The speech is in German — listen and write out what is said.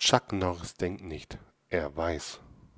Chuck Norris denkt nicht, er weiß.